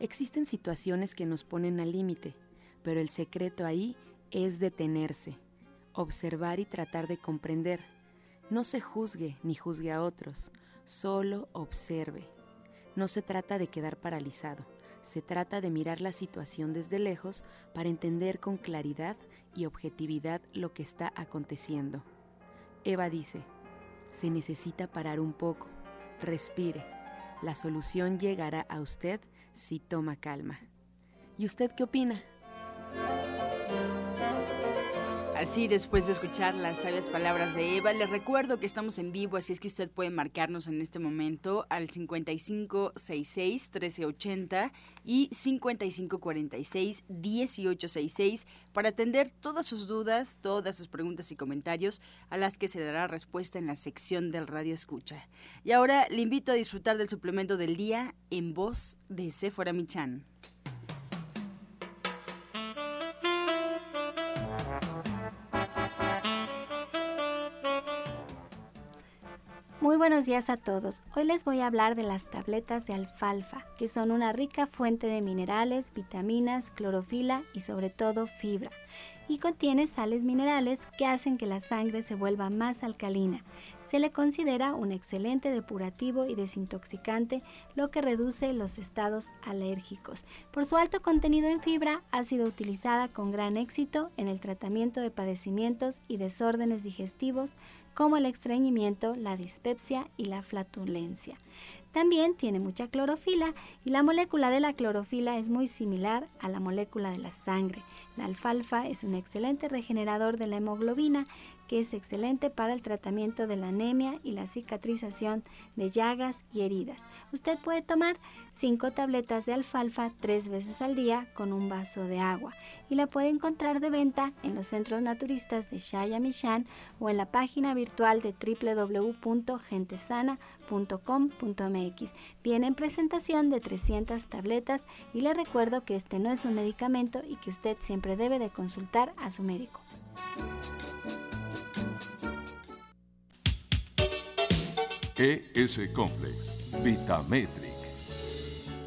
Existen situaciones que nos ponen al límite, pero el secreto ahí es detenerse, observar y tratar de comprender no se juzgue ni juzgue a otros, solo observe. No se trata de quedar paralizado, se trata de mirar la situación desde lejos para entender con claridad y objetividad lo que está aconteciendo. Eva dice, se necesita parar un poco, respire, la solución llegará a usted si toma calma. ¿Y usted qué opina? Así, después de escuchar las sabias palabras de Eva, les recuerdo que estamos en vivo, así es que usted puede marcarnos en este momento al 5566-1380 y 5546-1866 para atender todas sus dudas, todas sus preguntas y comentarios a las que se dará respuesta en la sección del Radio Escucha. Y ahora le invito a disfrutar del suplemento del día en voz de Sephora Michan. Buenos días a todos. Hoy les voy a hablar de las tabletas de alfalfa, que son una rica fuente de minerales, vitaminas, clorofila y sobre todo fibra. Y contiene sales minerales que hacen que la sangre se vuelva más alcalina. Se le considera un excelente depurativo y desintoxicante, lo que reduce los estados alérgicos. Por su alto contenido en fibra, ha sido utilizada con gran éxito en el tratamiento de padecimientos y desórdenes digestivos, como el estreñimiento, la dispepsia y la flatulencia. También tiene mucha clorofila y la molécula de la clorofila es muy similar a la molécula de la sangre. La alfalfa es un excelente regenerador de la hemoglobina que es excelente para el tratamiento de la anemia y la cicatrización de llagas y heridas. Usted puede tomar 5 tabletas de alfalfa tres veces al día con un vaso de agua y la puede encontrar de venta en los centros naturistas de Shayamishan o en la página virtual de www.gentesana.com.mx. Viene en presentación de 300 tabletas y le recuerdo que este no es un medicamento y que usted siempre debe de consultar a su médico. ES Complex, Vitametric.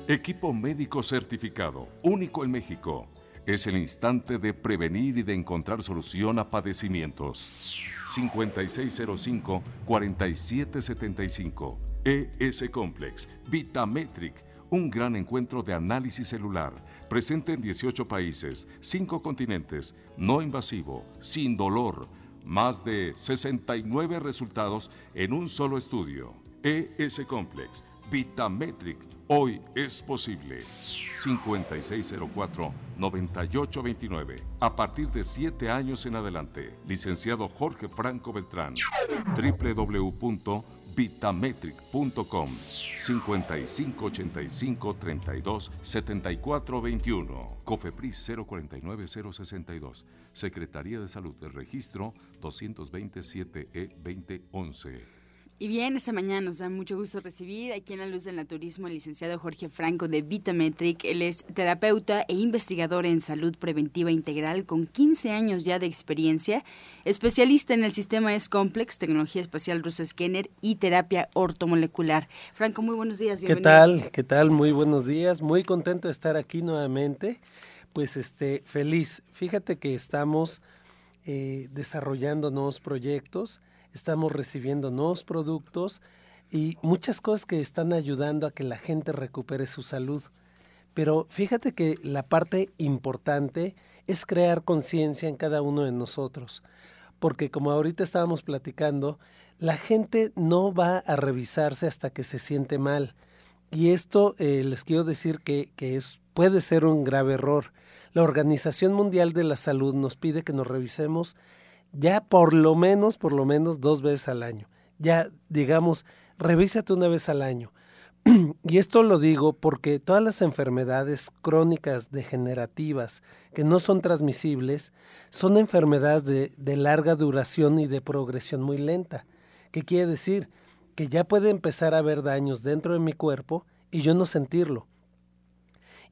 Equipo médico certificado, único en México. Es el instante de prevenir y de encontrar solución a padecimientos. 5605-4775. ES Complex, Vitametric. Un gran encuentro de análisis celular, presente en 18 países, 5 continentes, no invasivo, sin dolor más de 69 resultados en un solo estudio. ES Complex, Vitametric, hoy es posible. 5604-9829. A partir de 7 años en adelante. Licenciado Jorge Franco Beltrán. www.vitametric.com 5585 32 74 21. Cofepris 049 062. Secretaría de Salud del Registro 227 E 2011. Y bien, esta mañana nos da mucho gusto recibir aquí en la Luz del Naturismo al licenciado Jorge Franco de Vitametric. Él es terapeuta e investigador en salud preventiva integral con 15 años ya de experiencia, especialista en el sistema S-Complex, tecnología espacial rusa Scanner y terapia ortomolecular. Franco, muy buenos días. ¿Qué tal? ¿Qué tal? Muy buenos días. Muy contento de estar aquí nuevamente. Pues este, feliz. Fíjate que estamos eh, desarrollando nuevos proyectos estamos recibiendo nuevos productos y muchas cosas que están ayudando a que la gente recupere su salud. Pero fíjate que la parte importante es crear conciencia en cada uno de nosotros, porque como ahorita estábamos platicando, la gente no va a revisarse hasta que se siente mal. Y esto eh, les quiero decir que, que es, puede ser un grave error. La Organización Mundial de la Salud nos pide que nos revisemos ya por lo menos, por lo menos dos veces al año. Ya, digamos, revísate una vez al año. y esto lo digo porque todas las enfermedades crónicas degenerativas que no son transmisibles son enfermedades de, larga duración y de progresión muy lenta. ¿Qué quiere decir? Que ya puede empezar a haber daños dentro de mi cuerpo y yo no sentirlo.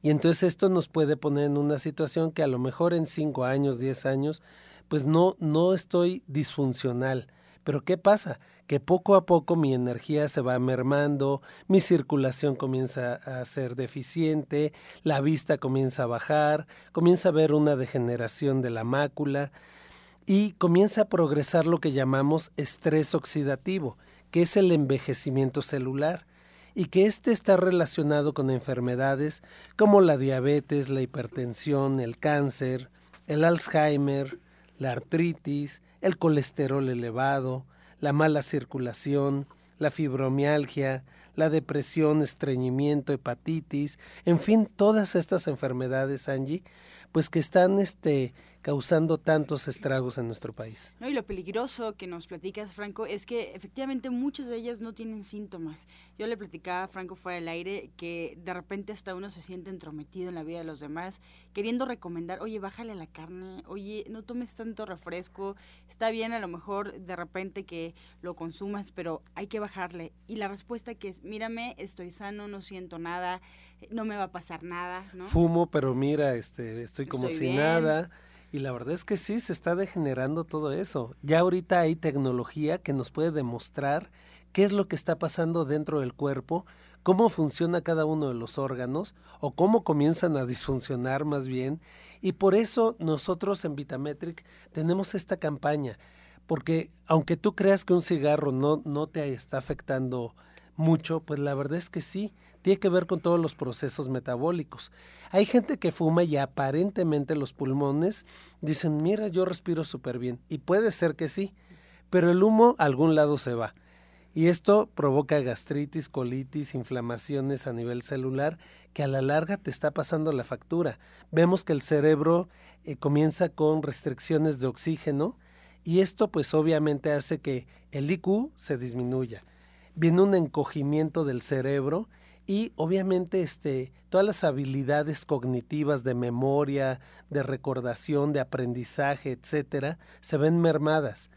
Y entonces esto nos puede poner en una situación que a lo mejor en 5 años, 10 años, pues no, no estoy disfuncional. Pero ¿qué pasa? Que poco a poco mi energía se va mermando, mi circulación comienza a ser deficiente, la vista comienza a bajar, comienza a haber una degeneración de la mácula y comienza a progresar lo que llamamos estrés oxidativo, que es el envejecimiento celular y que éste está relacionado con enfermedades como la diabetes, la hipertensión, el cáncer, el Alzheimer, la artritis, el colesterol elevado, la mala circulación, la fibromialgia, la depresión, estreñimiento, hepatitis, en fin, todas estas enfermedades, Angie, pues que están este, causando tantos estragos en nuestro país. No, y lo peligroso que nos platicas, Franco, es que efectivamente muchas de ellas no tienen síntomas. Yo le platicaba a Franco fuera del aire que de repente hasta uno se siente entrometido en la vida de los demás, queriendo recomendar, oye, bájale la carne, oye, no tomes tanto refresco, está bien a lo mejor de repente que lo consumas, pero hay que bajarle. Y la respuesta que es, mírame, estoy sano, no siento nada, no me va a pasar nada, ¿no? Fumo, pero mira, este, estoy como si nada y la verdad es que sí, se está degenerando todo eso. Ya ahorita hay tecnología que nos puede demostrar qué es lo que está pasando dentro del cuerpo, cómo funciona cada uno de los órganos o cómo comienzan a disfuncionar más bien. Y por eso nosotros en Vitametric tenemos esta campaña, porque aunque tú creas que un cigarro no, no te está afectando mucho, pues la verdad es que sí, tiene que ver con todos los procesos metabólicos. Hay gente que fuma y aparentemente los pulmones dicen, mira, yo respiro súper bien. Y puede ser que sí, pero el humo a algún lado se va. Y esto provoca gastritis, colitis, inflamaciones a nivel celular, que a la larga te está pasando la factura. Vemos que el cerebro eh, comienza con restricciones de oxígeno y esto pues obviamente hace que el IQ se disminuya. Viene un encogimiento del cerebro y obviamente este, todas las habilidades cognitivas de memoria, de recordación, de aprendizaje, etcétera, se ven mermadas.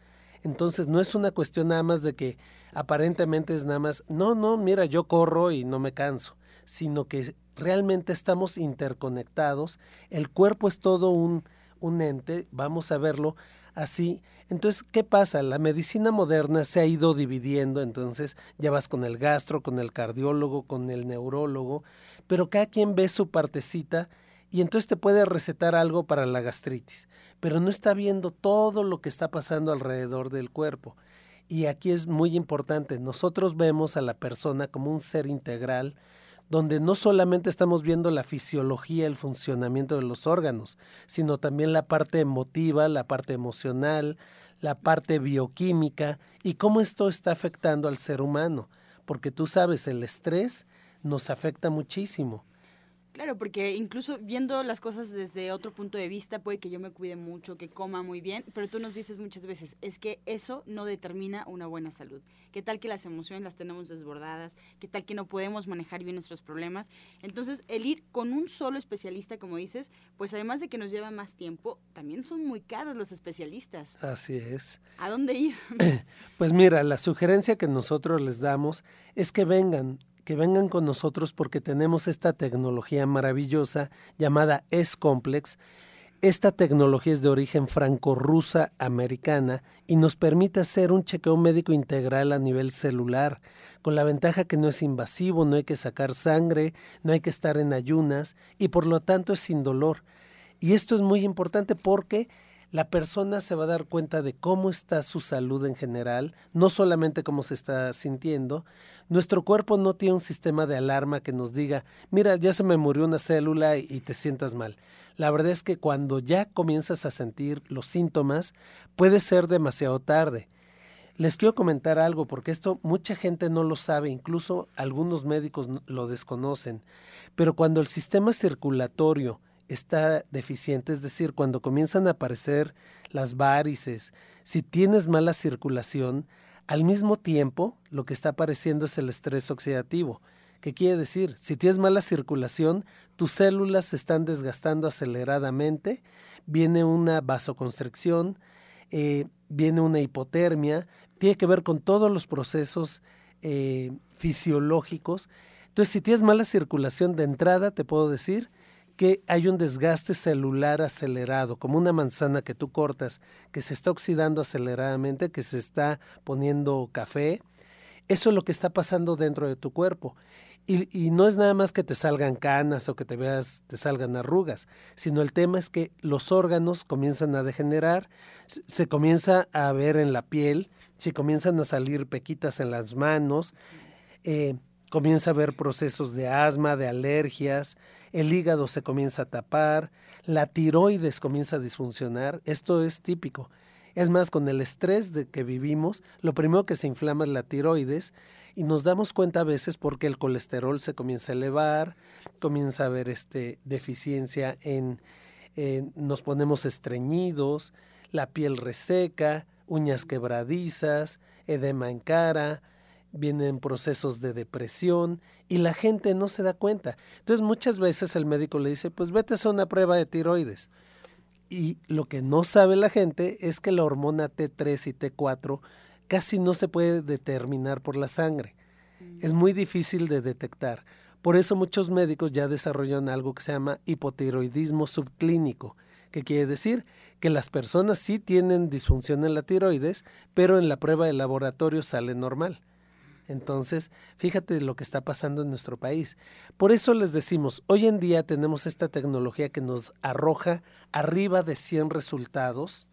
Entonces no es una cuestión nada más de que aparentemente es nada más, no, no, mira, yo corro y no me canso, sino que realmente estamos interconectados, el cuerpo es todo un, un ente, vamos a verlo así, entonces, ¿qué pasa? La medicina moderna se ha ido dividiendo, entonces ya vas con el gastro, con el cardiólogo, con el neurólogo, pero cada quien ve su partecita y entonces te puede recetar algo para la gastritis, pero no está viendo todo lo que está pasando alrededor del cuerpo. Y aquí es muy importante, nosotros vemos a la persona como un ser integral, donde no solamente estamos viendo la fisiología, el funcionamiento de los órganos, sino también la parte emotiva, la parte emocional, la parte bioquímica y cómo esto está afectando al ser humano, porque tú sabes, el estrés nos afecta muchísimo. Claro, porque incluso viendo las cosas desde otro punto de vista, puede que yo me cuide mucho, que coma muy bien, pero tú nos dices muchas veces, es que eso no determina una buena salud. ¿Qué tal que las emociones las tenemos desbordadas? ¿Qué tal que no podemos manejar bien nuestros problemas? Entonces, el ir con un solo especialista, como dices, pues además de que nos lleva más tiempo, también son muy caros los especialistas. Así es. ¿A dónde ir? pues mira, la sugerencia que nosotros les damos es que vengan que vengan con nosotros porque tenemos esta tecnología maravillosa llamada S-Complex. Esta tecnología es de origen franco-rusa americana y nos permite hacer un chequeo médico integral a nivel celular, con la ventaja que no es invasivo, no hay que sacar sangre, no hay que estar en ayunas y por lo tanto es sin dolor. Y esto es muy importante porque la persona se va a dar cuenta de cómo está su salud en general, no solamente cómo se está sintiendo. Nuestro cuerpo no tiene un sistema de alarma que nos diga, mira, ya se me murió una célula y te sientas mal. La verdad es que cuando ya comienzas a sentir los síntomas, puede ser demasiado tarde. Les quiero comentar algo porque esto mucha gente no lo sabe, incluso algunos médicos lo desconocen, pero cuando el sistema circulatorio está deficiente, es decir, cuando comienzan a aparecer las varices, si tienes mala circulación, al mismo tiempo lo que está apareciendo es el estrés oxidativo. ¿Qué quiere decir? Si tienes mala circulación, tus células se están desgastando aceleradamente, viene una vasoconstricción, eh, viene una hipotermia, tiene que ver con todos los procesos eh, fisiológicos. Entonces, si tienes mala circulación de entrada, te puedo decir que hay un desgaste celular acelerado, como una manzana que tú cortas, que se está oxidando aceleradamente, que se está poniendo café. Eso es lo que está pasando dentro de tu cuerpo. Y, y, no es nada más que te salgan canas o que te veas, te salgan arrugas, sino el tema es que los órganos comienzan a degenerar, se comienza a ver en la piel, se comienzan a salir pequitas en las manos, eh, comienza a haber procesos de asma, de alergias, el hígado se comienza a tapar, la tiroides comienza a disfuncionar, esto es típico. Es más, con el estrés de que vivimos, lo primero que se inflama es la tiroides y nos damos cuenta a veces porque el colesterol se comienza a elevar, comienza a haber este, deficiencia en, nos ponemos estreñidos, la piel reseca, uñas quebradizas, edema en cara, vienen procesos de depresión y la gente no se da cuenta. Entonces muchas veces el médico le dice, pues vete a hacer una prueba de tiroides. Y lo que no sabe la gente es que la hormona T3 y T4 casi no se puede determinar por la sangre. Es muy difícil de detectar. Por eso muchos médicos ya desarrollan algo que se llama hipotiroidismo subclínico, que quiere decir que las personas sí tienen disfunción en la tiroides, pero en la prueba de laboratorio sale normal. Entonces, fíjate lo que está pasando en nuestro país. Por eso les decimos, hoy en día tenemos esta tecnología que nos arroja arriba de 100 resultados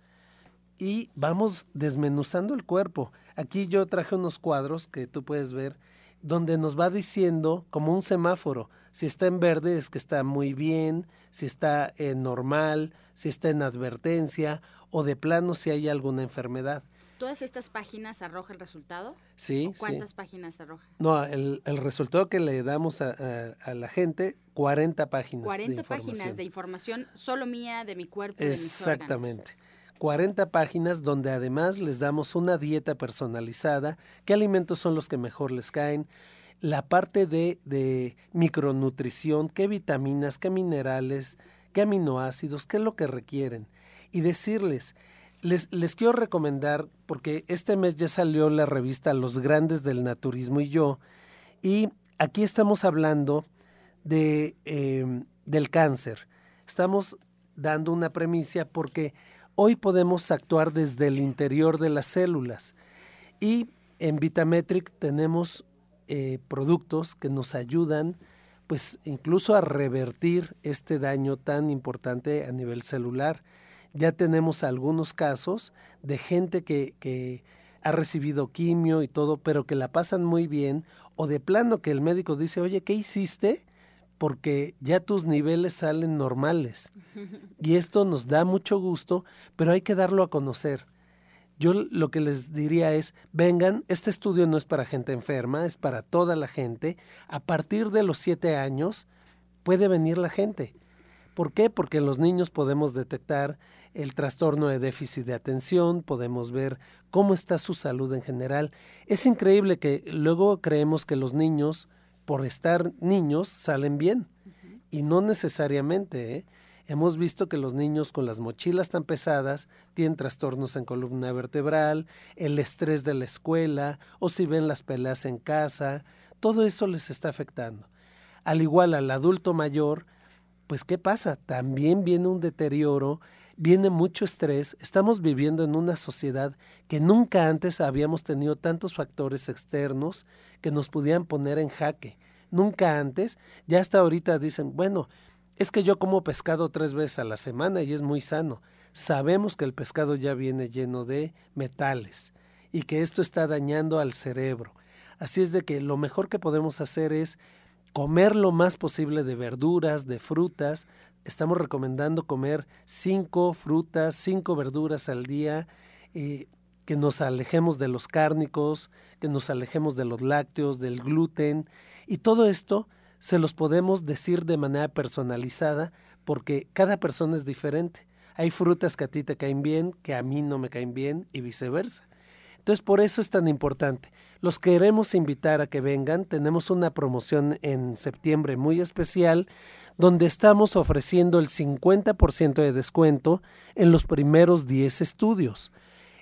y vamos desmenuzando el cuerpo. Aquí yo traje unos cuadros que tú puedes ver donde nos va diciendo como un semáforo, si está en verde es que está muy bien, si está en normal, si está en advertencia o de plano si hay alguna enfermedad. ¿Todas estas páginas arroja el resultado? Sí. ¿Cuántas páginas arroja? No, el, resultado que le damos a, la gente, 40 páginas. 40 páginas de información solo mía, de mi cuerpo. Exactamente. 40 páginas donde además les damos una dieta personalizada, qué alimentos son los que mejor les caen, la parte de, de micronutrición, qué vitaminas, qué minerales, qué aminoácidos, qué es lo que requieren. Y decirles, les, quiero recomendar, porque este mes ya salió la revista Los Grandes del Naturismo y yo, y aquí estamos hablando de, em, del cáncer. Estamos dando una premisa porque Hoy podemos actuar desde el interior de las células y en Vitametric tenemos eh, productos que nos ayudan pues incluso a revertir este daño tan importante a nivel celular. Ya tenemos algunos casos de gente que, que ha recibido quimio y todo, pero que la pasan muy bien, o de plano que el médico dice, oye, ¿qué hiciste? porque ya tus niveles salen normales. Y esto nos da mucho gusto, pero hay que darlo a conocer. Yo lo que les diría es, vengan, este estudio no es para gente enferma, es para toda la gente. A partir de los siete años puede venir la gente. ¿Por qué? Porque en los niños podemos detectar el trastorno de déficit de atención, podemos ver cómo está su salud en general. Es increíble que luego creemos que los niños por estar niños salen bien. Y no necesariamente. ¿eh? Hemos visto que los niños con las mochilas tan pesadas tienen trastornos en columna vertebral, el estrés de la escuela o si ven las peleas en casa, todo eso les está afectando. Al igual al adulto mayor, pues ¿qué pasa? También viene un deterioro, viene mucho estrés, estamos viviendo en una sociedad que nunca antes habíamos tenido tantos factores externos que nos pudieran poner en jaque. Nunca antes, ya hasta ahorita dicen, bueno, es que yo como pescado tres veces a la semana y es muy sano. Sabemos que el pescado ya viene lleno de metales y que esto está dañando al cerebro. Así es de que lo mejor que podemos hacer es comer lo más posible de verduras, de frutas. Estamos recomendando comer cinco frutas, cinco verduras al día, eh, que nos alejemos de los cárnicos, que nos alejemos de los lácteos, del gluten. Y todo esto se los podemos decir de manera personalizada porque cada persona es diferente. Hay frutas que a ti te caen bien, que a mí no me caen bien y viceversa. Entonces por eso es tan importante. Los queremos invitar a que vengan. Tenemos una promoción en septiembre muy especial donde estamos ofreciendo el 50% de descuento en los primeros 10 estudios.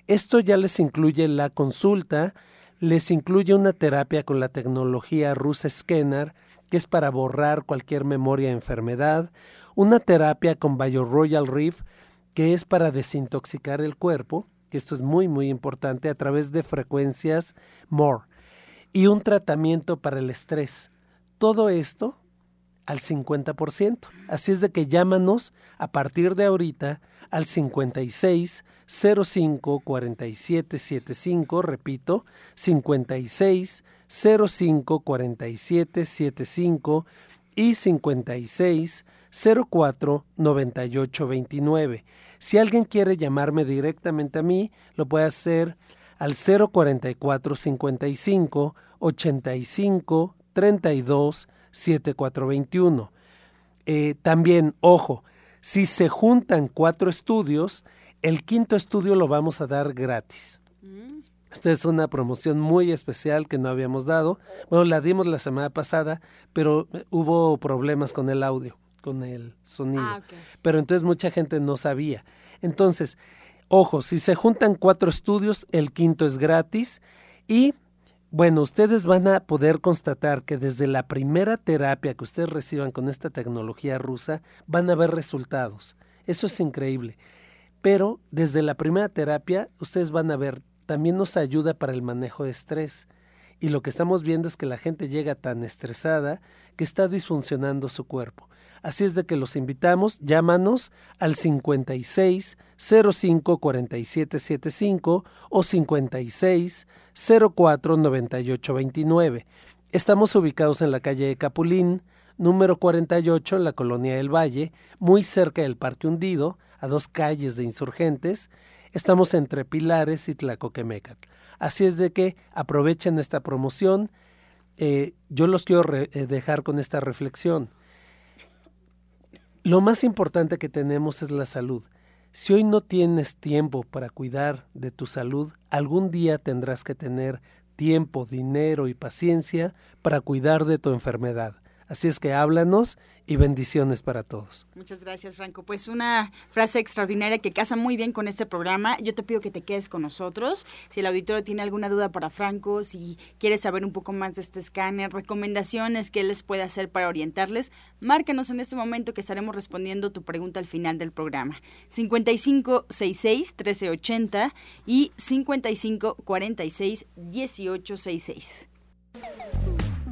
Esto ya les incluye la consulta, les incluye una terapia con la tecnología Rus Scanner, que es para borrar cualquier memoria de enfermedad, una terapia con BioRoyal Reef, que es para desintoxicar el cuerpo, que esto es muy muy importante a través de frecuencias MORE, y un tratamiento para el estrés. Todo esto al 50%. Así es de que llámanos a partir de ahorita al 56 05 47 75, repito, 56 05 47 75 y 56 04 98 29. Si alguien quiere llamarme directamente a mí, lo puede hacer al 044 55 85 32 7421. Eh, también, ojo, si se juntan cuatro estudios, el quinto estudio lo vamos a dar gratis. Mm. Esta es una promoción muy especial que no habíamos dado. Bueno, la dimos la semana pasada, pero eh, hubo problemas con el audio, con el sonido. Ah, pero entonces mucha gente no sabía. Entonces, ojo, si se juntan cuatro estudios, el quinto es gratis y bueno, ustedes van a poder constatar que desde la primera terapia que ustedes reciban con esta tecnología rusa, van a ver resultados. Eso es increíble. Pero desde la primera terapia, ustedes van a ver, también nos ayuda para el manejo de estrés. Y lo que estamos viendo es que la gente llega tan estresada que está disfuncionando su cuerpo. Así es de que los invitamos, llámanos al 56 05 47 75 o 56 04 98 29. Estamos ubicados en la calle de Capulín, número 48 en la colonia del Valle, muy cerca del Parque Hundido, a dos calles de insurgentes. Estamos entre Pilares y Tlacoquemecat. Así es de que aprovechen esta promoción. Eh, yo los quiero eh, dejar con esta reflexión. Lo más importante que tenemos es la salud. Si hoy no tienes tiempo para cuidar de tu salud, algún día tendrás que tener tiempo, dinero y paciencia para cuidar de tu enfermedad. Así es que háblanos y bendiciones para todos. Muchas gracias, Franco. Pues una frase extraordinaria que casa muy bien con este programa. Yo te pido que te quedes con nosotros. Si el auditorio tiene alguna duda para Franco, si quieres saber un poco más de este escáner, recomendaciones que él les puede hacer para orientarles, márcanos en este momento que estaremos respondiendo tu pregunta al final del programa. 5566-1380 y 5546-1866.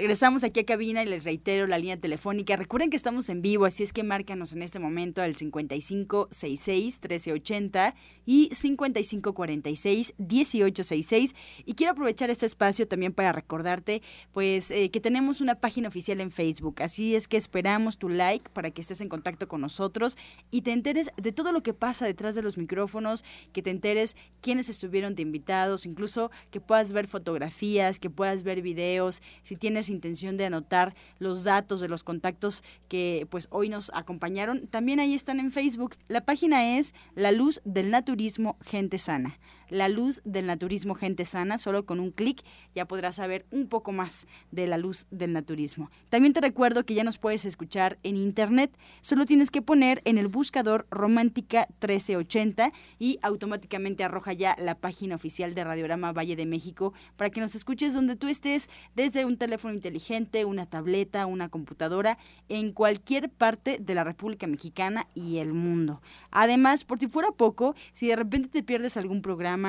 Regresamos aquí a cabina y les reitero la línea telefónica. Recuerden que estamos en vivo, así es que márcanos en este momento al 5566-1380 y 5546-1866. Y quiero aprovechar este espacio también para recordarte pues eh, que tenemos una página oficial en Facebook. Así es que esperamos tu like para que estés en contacto con nosotros y te enteres de todo lo que pasa detrás de los micrófonos, que te enteres quiénes estuvieron de invitados, incluso que puedas ver fotografías, que puedas ver videos, si tienes intención de anotar los datos de los contactos que pues hoy nos acompañaron, también ahí están en Facebook. La página es La Luz del Naturismo Gente Sana la luz del naturismo gente sana. Solo con un clic ya podrás saber un poco más de la luz del naturismo. También te recuerdo que ya nos puedes escuchar en internet. Solo tienes que poner en el buscador Romántica 1380 y automáticamente arroja ya la página oficial de Radiograma Valle de México para que nos escuches donde tú estés, desde un teléfono inteligente, una tableta, una computadora, en cualquier parte de la República Mexicana y el mundo. Además, por si fuera poco, si de repente te pierdes algún programa,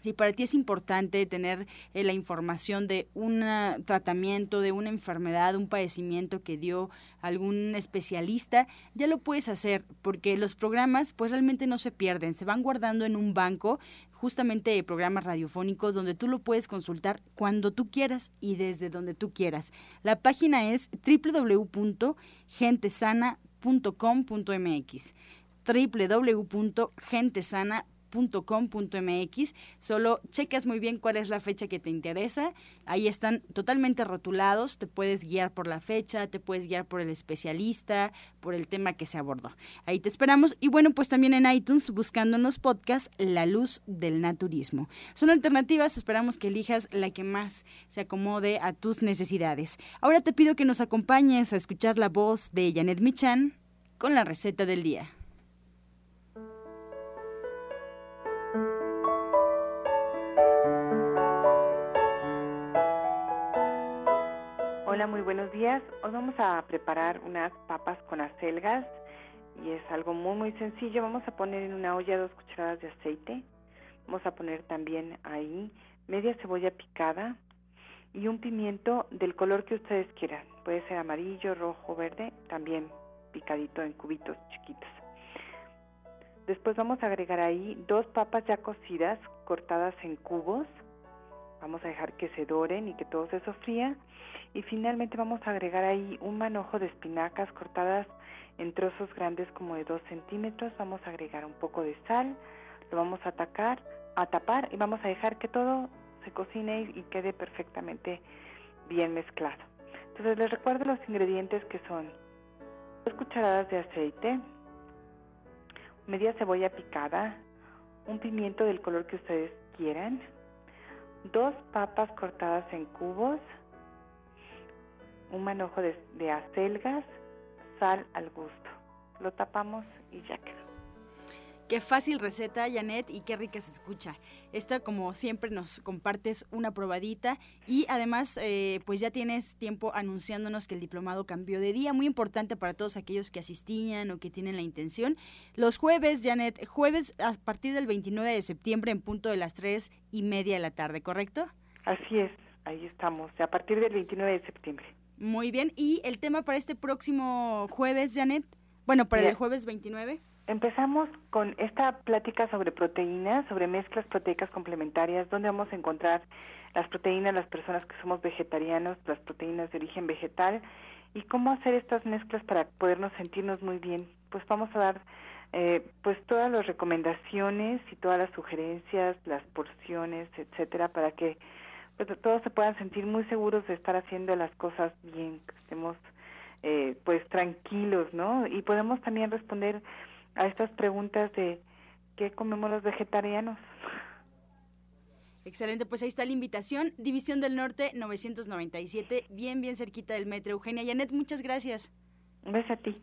Si para ti es importante tener eh, la información de un tratamiento, de una enfermedad, un padecimiento que dio algún especialista, ya lo puedes hacer porque los programas pues realmente no se pierden, se van guardando en un banco justamente programas radiofónicos donde tú lo puedes consultar cuando tú quieras y desde donde tú quieras. La página es www.gentesana.com.mx www.gentesana.com .com.mx. Solo checas muy bien cuál es la fecha que te interesa. Ahí están totalmente rotulados. Te puedes guiar por la fecha, te puedes guiar por el especialista, por el tema que se abordó. Ahí te esperamos. Y bueno, pues también en iTunes, buscándonos podcast La Luz del Naturismo. Son alternativas. Esperamos que elijas la que más se acomode a tus necesidades. Ahora te pido que nos acompañes a escuchar la voz de Janet Michan con la receta del día. Hola, muy buenos días. Hoy vamos a preparar unas papas con acelgas y es algo muy muy sencillo. Vamos a poner en una olla dos cucharadas de aceite. Vamos a poner también ahí media cebolla picada y un pimiento del color que ustedes quieran. Puede ser amarillo, rojo, verde, también picadito en cubitos chiquitos. Después vamos a agregar ahí dos papas ya cocidas cortadas en cubos. Vamos a dejar que se doren y que todo se sofría y finalmente vamos a agregar ahí un manojo de espinacas cortadas en trozos grandes como de 2 centímetros. Vamos a agregar un poco de sal, lo vamos a, atacar, a tapar y vamos a dejar que todo se cocine y, quede perfectamente bien mezclado. Entonces les recuerdo los ingredientes que son dos cucharadas de aceite, media cebolla picada, un pimiento del color que ustedes quieran, dos papas cortadas en cubos, un manojo de, acelgas, sal al gusto. Lo tapamos y ya quedó. Qué fácil receta, Janet, y qué rica se escucha. Esta, como siempre, nos compartes una probadita y además, eh, pues ya tienes tiempo anunciándonos que el diplomado cambió de día, muy importante para todos aquellos que asistían o que tienen la intención. Los jueves, Janet, jueves a partir del 29 de septiembre en punto de las 3 y media de la tarde, ¿correcto? Así es, ahí estamos, a partir del 29 de septiembre. Muy bien. ¿Y el tema para este próximo jueves, Janet? Bueno, para el jueves 29. Empezamos con esta plática sobre proteínas, sobre mezclas proteicas complementarias, donde vamos a encontrar las proteínas, las personas que somos vegetarianos, las proteínas de origen vegetal, y cómo hacer estas mezclas para podernos sentirnos muy bien. Pues vamos a dar eh, pues todas las recomendaciones y todas las sugerencias, las porciones, etcétera, para que pues, todos se puedan sentir muy seguros de estar haciendo las cosas bien, que estemos eh, pues tranquilos, ¿no? Y podemos también responder a estas preguntas de qué comemos los vegetarianos. Excelente, pues ahí está la invitación. División del Norte 997, bien, bien cerquita del metro. Eugenia Yanet, muchas gracias. Un beso a ti.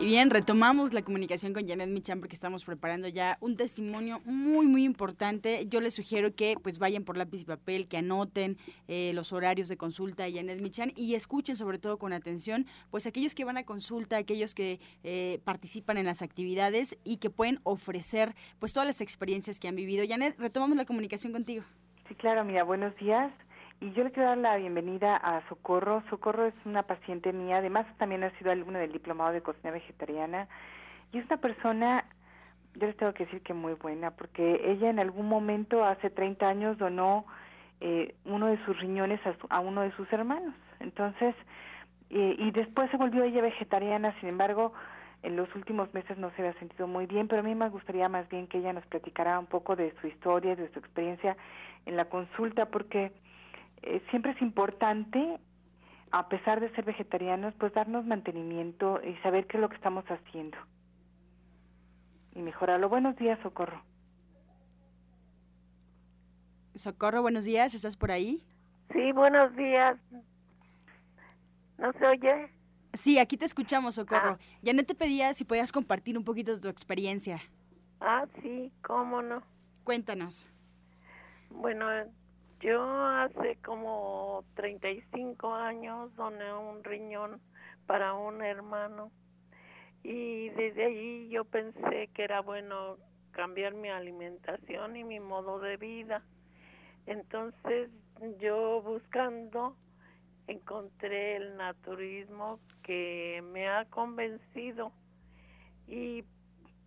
Y bien, retomamos la comunicación con Janet Michan porque estamos preparando ya un testimonio muy, muy importante. Yo les sugiero que pues vayan por lápiz y papel, que anoten eh, los horarios de consulta de Janet Michan y escuchen sobre todo con atención pues aquellos que van a consulta, aquellos que eh, participan en las actividades y que pueden ofrecer pues todas las experiencias que han vivido. Janet, retomamos la comunicación contigo. Sí, claro, mira, buenos días. Y yo le quiero dar la bienvenida a Socorro. Socorro es una paciente mía, además también ha sido alumna del diplomado de cocina vegetariana y es una persona, yo les tengo que decir que muy buena, porque ella en algún momento, hace 30 años, donó eh, uno de sus riñones a, uno de sus hermanos. Entonces, eh, y después se volvió ella vegetariana, sin embargo, en los últimos meses no se había sentido muy bien, pero a mí me gustaría más bien que ella nos platicara un poco de su historia, de su experiencia en la consulta, porque eh, siempre es importante, a pesar de ser vegetarianos, pues darnos mantenimiento y saber qué es lo que estamos haciendo y mejorarlo. Buenos días, Socorro. Socorro, buenos días, ¿estás por ahí? Sí, buenos días. ¿No se oye? Sí, aquí te escuchamos, Socorro. Ya no te pedía si podías compartir un poquito de tu experiencia. Ah, sí, cómo no. Cuéntanos. Bueno, yo hace como 35 años doné un riñón para un hermano y desde ahí yo pensé que era bueno cambiar mi alimentación y mi modo de vida. Entonces yo buscando encontré el naturismo que me ha convencido y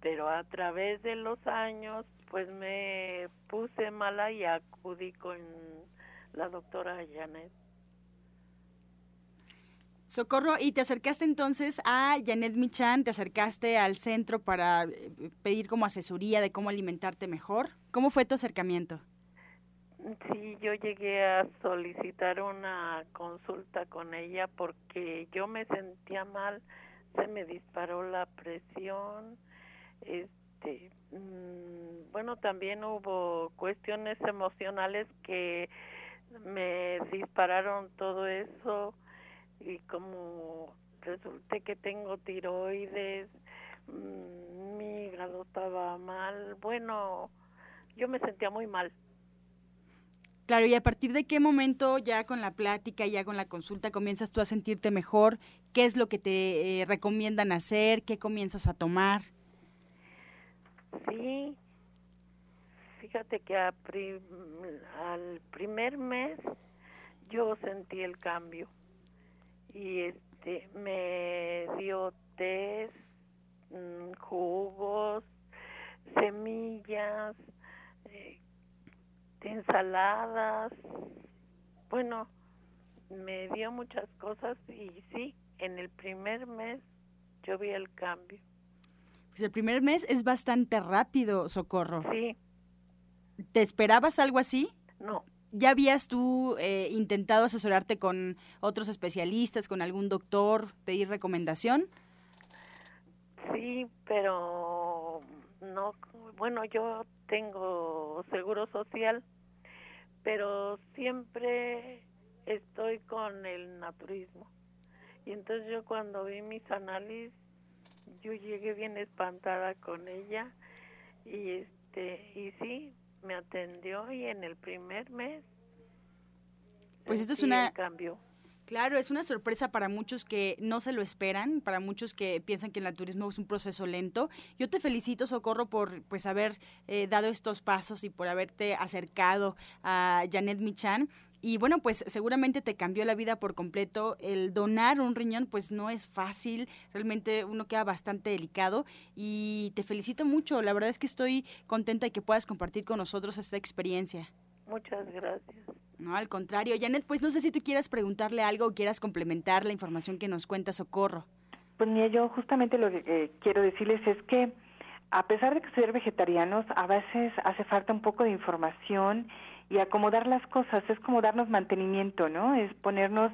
pero a través de los años pues me puse mala y acudí con la doctora Janet. Socorro, ¿y te acercaste entonces a Janet Michan? ¿Te acercaste al centro para eh, pedir como asesoría de cómo alimentarte mejor? ¿Cómo fue tu acercamiento? Sí, yo llegué a solicitar una consulta con ella porque yo me sentía mal, se me disparó la presión, este, mm, bueno, también hubo cuestiones emocionales que me dispararon todo eso y como resulté que tengo tiroides, mm, mi hígado estaba mal, bueno, yo me sentía muy mal. Claro, y a partir de qué momento ya con la plática, ya con la consulta, comienzas tú a sentirte mejor, qué es lo que te eh, recomiendan hacer, qué comienzas a tomar. Sí, fíjate que al primer mes yo sentí el cambio y este me dio té, mm, jugos, semillas, eh, ensaladas, bueno, me dio muchas cosas y sí, en el primer mes yo vi el cambio. Pues el primer mes es bastante rápido, Socorro. Sí. ¿Te esperabas algo así? No. ¿Ya habías tú eh, intentado asesorarte con otros especialistas, con algún doctor, pedir recomendación? Sí, pero no, bueno, yo tengo seguro social, pero siempre estoy con el naturismo. Y entonces yo cuando vi mis análisis, yo llegué bien espantada con ella y este y sí, me atendió y en el primer mes pues esto es una cambio. Claro, es una sorpresa para muchos que no se lo esperan, para muchos que piensan que el turismo es un proceso lento. Yo te felicito, Socorro, por pues haber eh, dado estos pasos y por haberte acercado a Janet Michan. Y bueno, pues seguramente te cambió la vida por completo. El donar un riñón pues no es fácil, realmente uno queda bastante delicado y te felicito mucho. La verdad es que estoy contenta de que puedas compartir con nosotros esta experiencia. Muchas gracias. No, al contrario. Janet, pues no sé si tú quieras preguntarle algo o quieras complementar la información que nos cuenta Socorro. Pues mira, yo justamente lo que eh, quiero decirles es que a pesar de que ser vegetarianos, a veces hace falta un poco de información y acomodar las cosas, es como darnos mantenimiento, ¿no? Es ponernos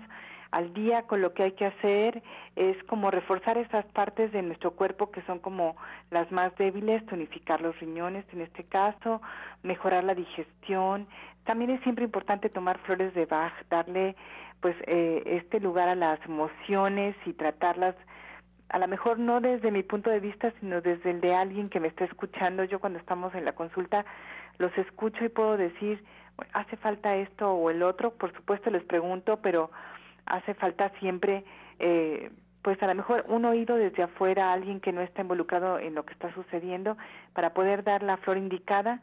al día con lo que hay que hacer, es como reforzar esas partes de nuestro cuerpo que son como las más débiles, tonificar los riñones en este caso, mejorar la digestión. También es siempre importante tomar flores de Bach, darle pues eh, este lugar a las emociones y tratarlas a lo mejor no desde mi punto de vista, sino desde el de alguien que me está escuchando. Yo cuando estamos en la consulta los escucho y puedo decir, hace falta esto o el otro, por supuesto les pregunto, pero hace falta siempre, eh, pues a lo mejor un oído desde afuera, alguien que no está involucrado en lo que está sucediendo, para poder dar la flor indicada.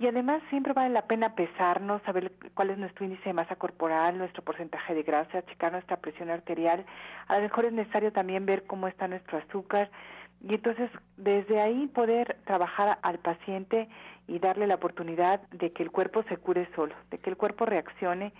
Y además siempre vale la pena pesarnos, saber cuál es nuestro índice de masa corporal, nuestro porcentaje de grasa, checar nuestra presión arterial. A lo mejor es necesario también ver cómo está nuestro azúcar y entonces desde ahí poder trabajar al paciente y darle la oportunidad de que el cuerpo se cure solo, de que el cuerpo reaccione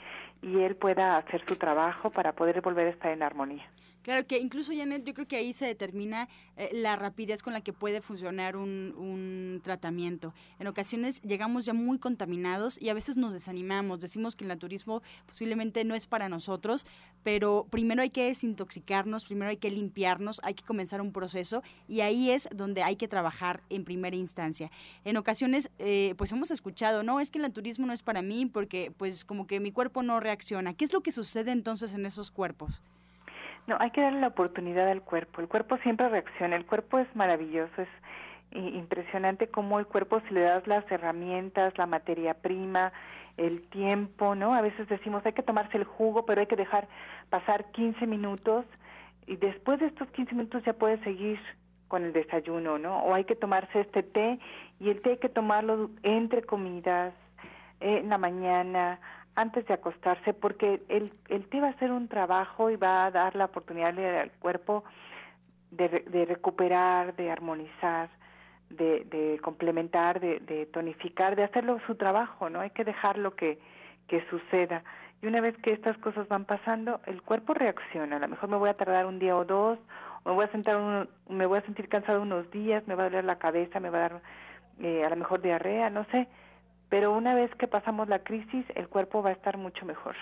y él pueda hacer su trabajo para poder volver a estar en armonía. Claro que incluso, Janet, yo creo que ahí se determina eh, la rapidez con la que puede funcionar un, un, tratamiento. En ocasiones llegamos ya muy contaminados y a veces nos desanimamos, decimos que el naturismo posiblemente no es para nosotros, pero primero hay que desintoxicarnos, primero hay que limpiarnos, hay que comenzar un proceso y ahí es donde hay que trabajar en primera instancia. En ocasiones, eh, pues hemos escuchado, no, es que el naturismo no es para mí porque pues como que mi cuerpo no reacciona. ¿Qué es lo que sucede entonces en esos cuerpos? No, hay que darle la oportunidad al cuerpo. El cuerpo siempre reacciona. El cuerpo es maravilloso, es impresionante cómo el cuerpo, si le das las herramientas, la materia prima, el tiempo, ¿no? A veces decimos hay que tomarse el jugo, pero hay que dejar pasar 15 minutos y después de estos 15 minutos ya puede seguir con el desayuno, ¿no? O hay que tomarse este té y el té hay que tomarlo entre comidas, en la mañana, antes de acostarse, porque el, el té va a hacer un trabajo y va a dar la oportunidad al cuerpo de, de recuperar, de armonizar, de, de complementar, de, de, tonificar, de hacerlo su trabajo, ¿no? Hay que dejarlo que, que suceda. Y una vez que estas cosas van pasando, el cuerpo reacciona. A lo mejor me voy a tardar un día o dos, me voy a, sentar un, me voy a sentir cansado unos días, me va a doler la cabeza, me va a dar eh, a lo mejor diarrea, no sé pero una vez que pasamos la crisis, el cuerpo va a estar mucho mejor.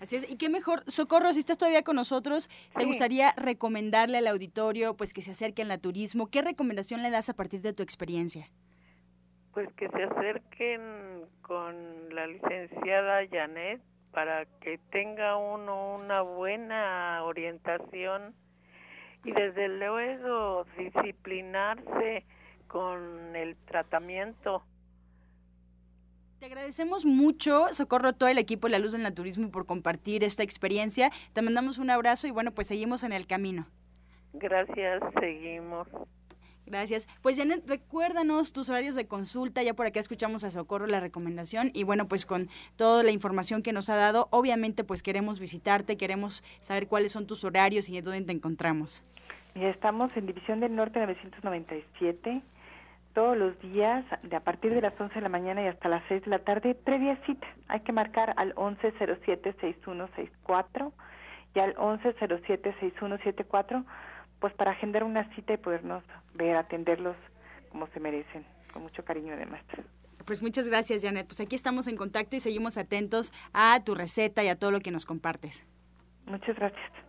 Así es, y qué mejor, Socorro, si estás todavía con nosotros, ¿te gustaría recomendarle al auditorio pues que se acerque al naturismo? ¿Qué recomendación le das a partir de tu experiencia? Pues que se acerquen con la licenciada Janet para que tenga uno una buena orientación y desde luego disciplinarse con el tratamiento. Te agradecemos mucho, Socorro, todo el equipo de La Luz del Naturismo por compartir esta experiencia. Te mandamos un abrazo y bueno, pues seguimos en el camino. Gracias, seguimos. Gracias. Pues Janet, recuérdanos tus horarios de consulta. Ya por acá escuchamos a Socorro la recomendación y bueno, pues con toda la información que nos ha dado, obviamente pues queremos visitarte, queremos saber cuáles son tus horarios y en dónde te encontramos. Ya estamos en División del Norte 997 todos los días, de a partir de las 11 de la mañana y hasta las 6 de la tarde, previa cita. Hay que marcar al 1107-6164 y al 1107-6174, pues para agendar una cita y podernos ver, atenderlos como se merecen, con mucho cariño además. Pues muchas gracias, Janet. Pues aquí estamos en contacto y seguimos atentos a tu receta y a todo lo que nos compartes. Muchas gracias.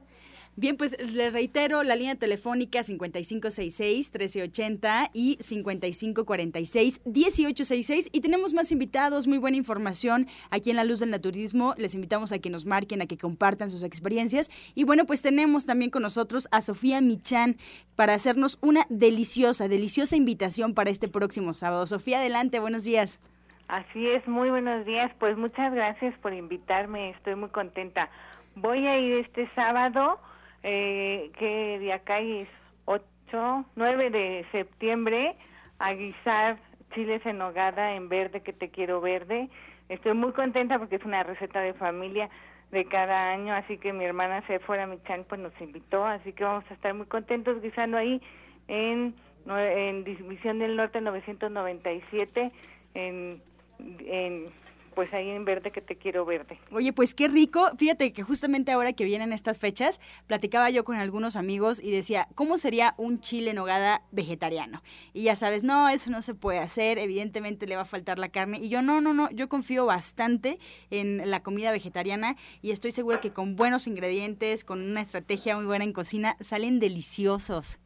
Bien, pues les reitero la línea telefónica 5566-1380 y 5546-1866 y tenemos más invitados, muy buena información aquí en La Luz del Naturismo. Les invitamos a que nos marquen, a que compartan sus experiencias y bueno, pues tenemos también con nosotros a Sofía Michan para hacernos una deliciosa, deliciosa invitación para este próximo sábado. Sofía, adelante, buenos días. Así es, muy buenos días. Pues muchas gracias por invitarme, estoy muy contenta. Voy a ir este sábado eh, que de acá es 8, 9 de septiembre a guisar chiles en nogada en verde que te quiero verde. Estoy muy contenta porque es una receta de familia de cada año, así que mi hermana Sephora Michan pues nos invitó, así que vamos a estar muy contentos guisando ahí en, en División del Norte 997 en, en pues ahí en verde que te quiero verde. Oye, pues qué rico. Fíjate que justamente ahora que vienen estas fechas, platicaba yo con algunos amigos y decía, ¿cómo sería un chile nogada vegetariano? Y ya sabes, no, eso no se puede hacer, evidentemente le va a faltar la carne. Y yo, no, no, no, yo confío bastante en la comida vegetariana y estoy segura que con buenos ingredientes, con una estrategia muy buena en cocina, salen deliciosos.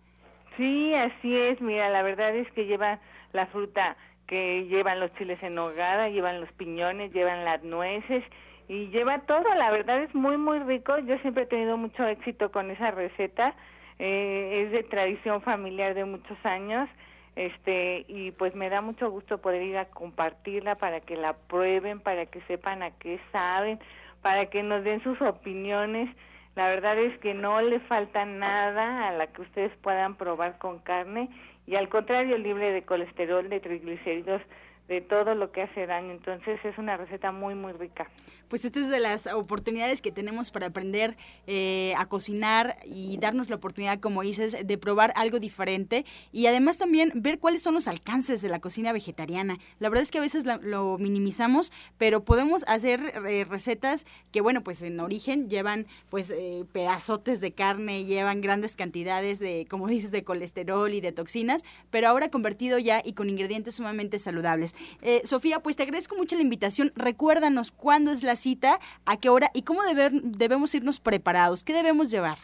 Sí, así es. Mira, la verdad es que lleva la fruta que llevan los chiles en nogada, llevan los piñones, llevan las nueces y lleva todo, la verdad es muy muy rico, yo siempre he tenido mucho éxito con esa receta, eh, es de tradición familiar de muchos años, este y pues me da mucho gusto poder ir a compartirla para que la prueben, para que sepan a qué saben, para que nos den sus opiniones. La verdad es que no le falta nada a la que ustedes puedan probar con carne y al contrario libre de colesterol, de triglicéridos, de todo lo que hace daño. Entonces es una receta muy, muy rica. Pues esta es de las oportunidades que tenemos para aprender eh, a cocinar y darnos la oportunidad, como dices, de probar algo diferente y además también ver cuáles son los alcances de la cocina vegetariana. La verdad es que a veces lo minimizamos, pero podemos hacer eh, recetas que, bueno, pues en origen llevan pues eh, pedazotes de carne, llevan grandes cantidades de, como dices, de colesterol y de toxinas, pero ahora convertido ya y con ingredientes sumamente saludables. Eh, Sofía, pues te agradezco mucho la invitación. Recuérdanos cuándo es la cita, a qué hora y cómo debemos irnos preparados. ¿Qué debemos llevar?